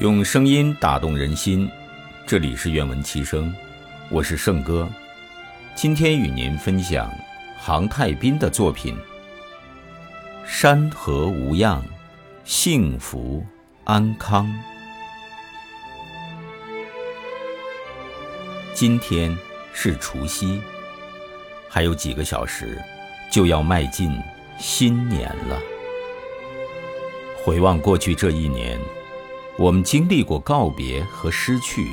用声音打动人心，这里是愿闻其声，我是圣哥。今天与您分享杭太斌的作品《山河无恙，幸福安康》。今天是除夕，还有几个小时就要迈进新年了。回望过去这一年。我们经历过告别和失去，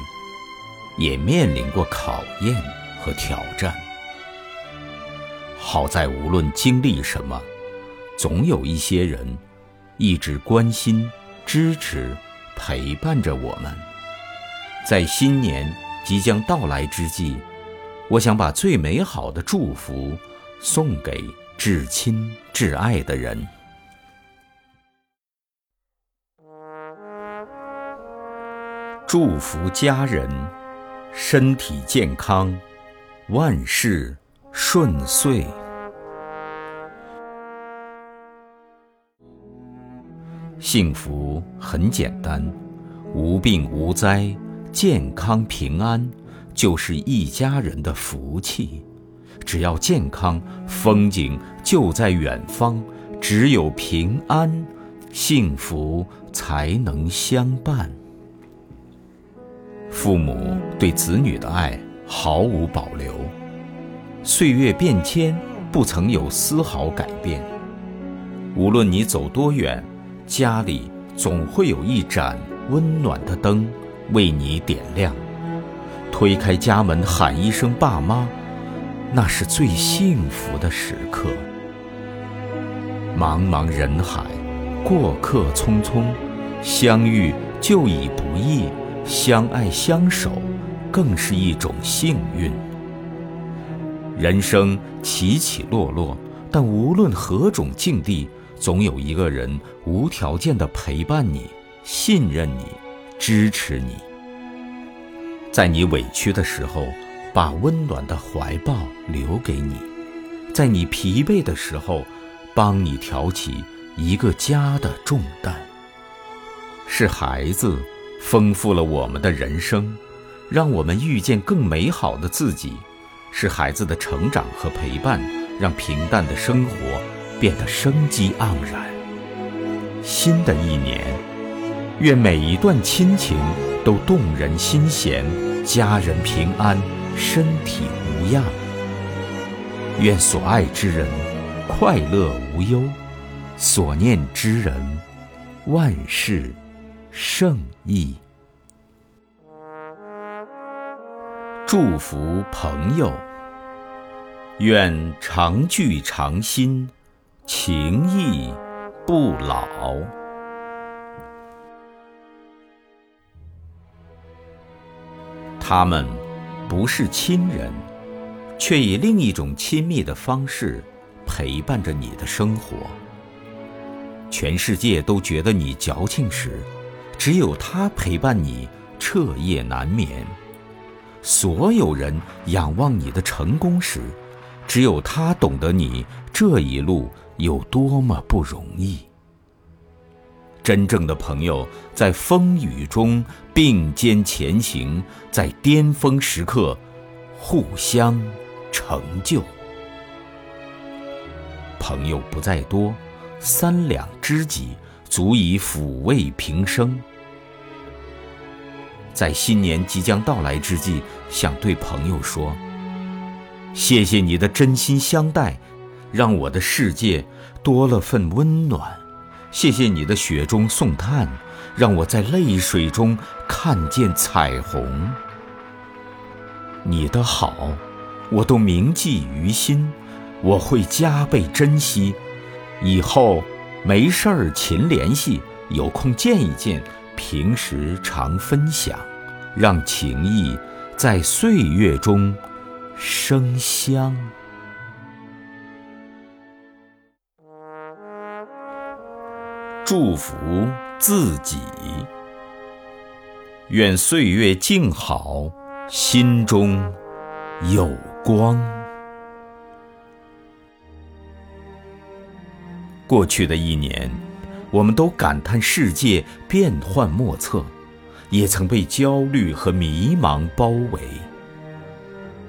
也面临过考验和挑战。好在无论经历什么，总有一些人一直关心、支持、陪伴着我们。在新年即将到来之际，我想把最美好的祝福送给至亲至爱的人。祝福家人身体健康，万事顺遂。幸福很简单，无病无灾，健康平安，就是一家人的福气。只要健康，风景就在远方；只有平安，幸福才能相伴。父母对子女的爱毫无保留，岁月变迁不曾有丝毫改变。无论你走多远，家里总会有一盏温暖的灯为你点亮。推开家门喊一声“爸妈”，那是最幸福的时刻。茫茫人海，过客匆匆，相遇就已不易。相爱相守，更是一种幸运。人生起起落落，但无论何种境地，总有一个人无条件的陪伴你、信任你、支持你。在你委屈的时候，把温暖的怀抱留给你；在你疲惫的时候，帮你挑起一个家的重担。是孩子。丰富了我们的人生，让我们遇见更美好的自己。是孩子的成长和陪伴，让平淡的生活变得生机盎然。新的一年，愿每一段亲情都动人心弦，家人平安，身体无恙。愿所爱之人快乐无忧，所念之人万事。圣意，祝福朋友，愿常聚常新，情谊不老。他们不是亲人，却以另一种亲密的方式陪伴着你的生活。全世界都觉得你矫情时。只有他陪伴你彻夜难眠，所有人仰望你的成功时，只有他懂得你这一路有多么不容易。真正的朋友在风雨中并肩前行，在巅峰时刻互相成就。朋友不在多，三两知己足以抚慰平生。在新年即将到来之际，想对朋友说：谢谢你的真心相待，让我的世界多了份温暖；谢谢你的雪中送炭，让我在泪水中看见彩虹。你的好，我都铭记于心，我会加倍珍惜。以后没事儿勤联系，有空见一见，平时常分享。让情谊在岁月中生香。祝福自己，愿岁月静好，心中有光。过去的一年，我们都感叹世界变幻莫测。也曾被焦虑和迷茫包围。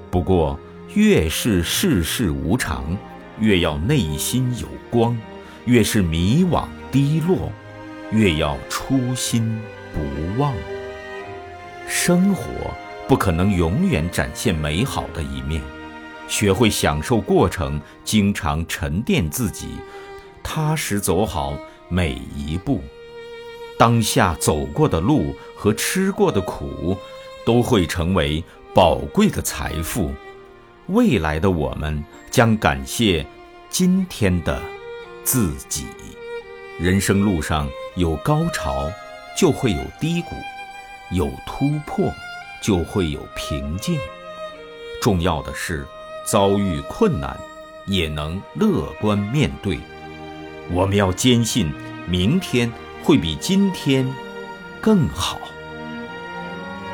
不过，越是世事无常，越要内心有光；越是迷惘低落，越要初心不忘。生活不可能永远展现美好的一面，学会享受过程，经常沉淀自己，踏实走好每一步。当下走过的路和吃过的苦，都会成为。宝贵的财富，未来的我们将感谢今天的自己。人生路上有高潮，就会有低谷；有突破，就会有平静。重要的是，遭遇困难也能乐观面对。我们要坚信，明天会比今天更好。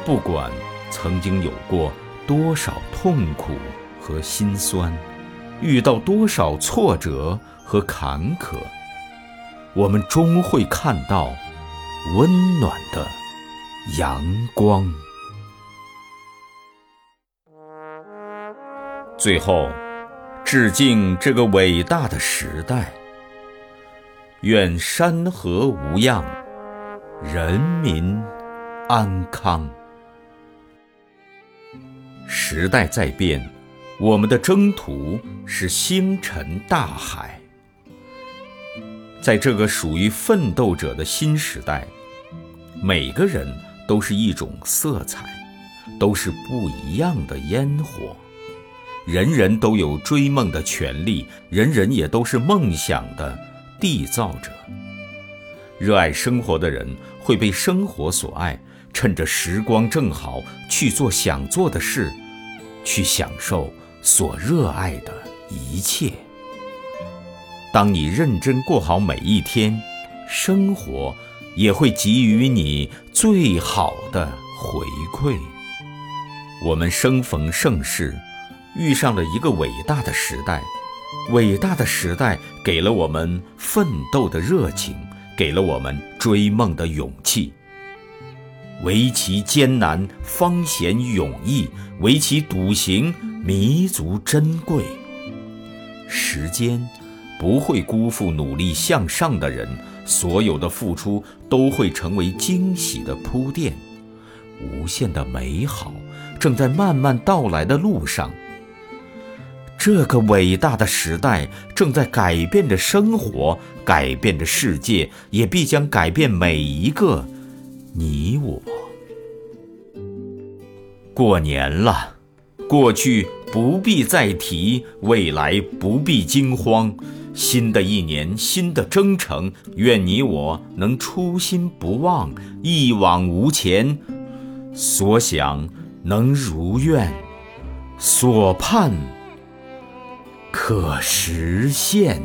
不管。曾经有过多少痛苦和心酸，遇到多少挫折和坎坷，我们终会看到温暖的阳光。最后，致敬这个伟大的时代。愿山河无恙，人民安康。时代在变，我们的征途是星辰大海。在这个属于奋斗者的新时代，每个人都是一种色彩，都是不一样的烟火。人人都有追梦的权利，人人也都是梦想的缔造者。热爱生活的人会被生活所爱。趁着时光正好，去做想做的事，去享受所热爱的一切。当你认真过好每一天，生活也会给予你最好的回馈。我们生逢盛世，遇上了一个伟大的时代，伟大的时代给了我们奋斗的热情，给了我们追梦的勇气。唯其艰难，方显勇毅；唯其笃行，弥足珍贵。时间不会辜负努力向上的人，所有的付出都会成为惊喜的铺垫。无限的美好正在慢慢到来的路上。这个伟大的时代正在改变着生活，改变着世界，也必将改变每一个。你我过年了，过去不必再提，未来不必惊慌。新的一年，新的征程，愿你我能初心不忘，一往无前，所想能如愿，所盼可实现。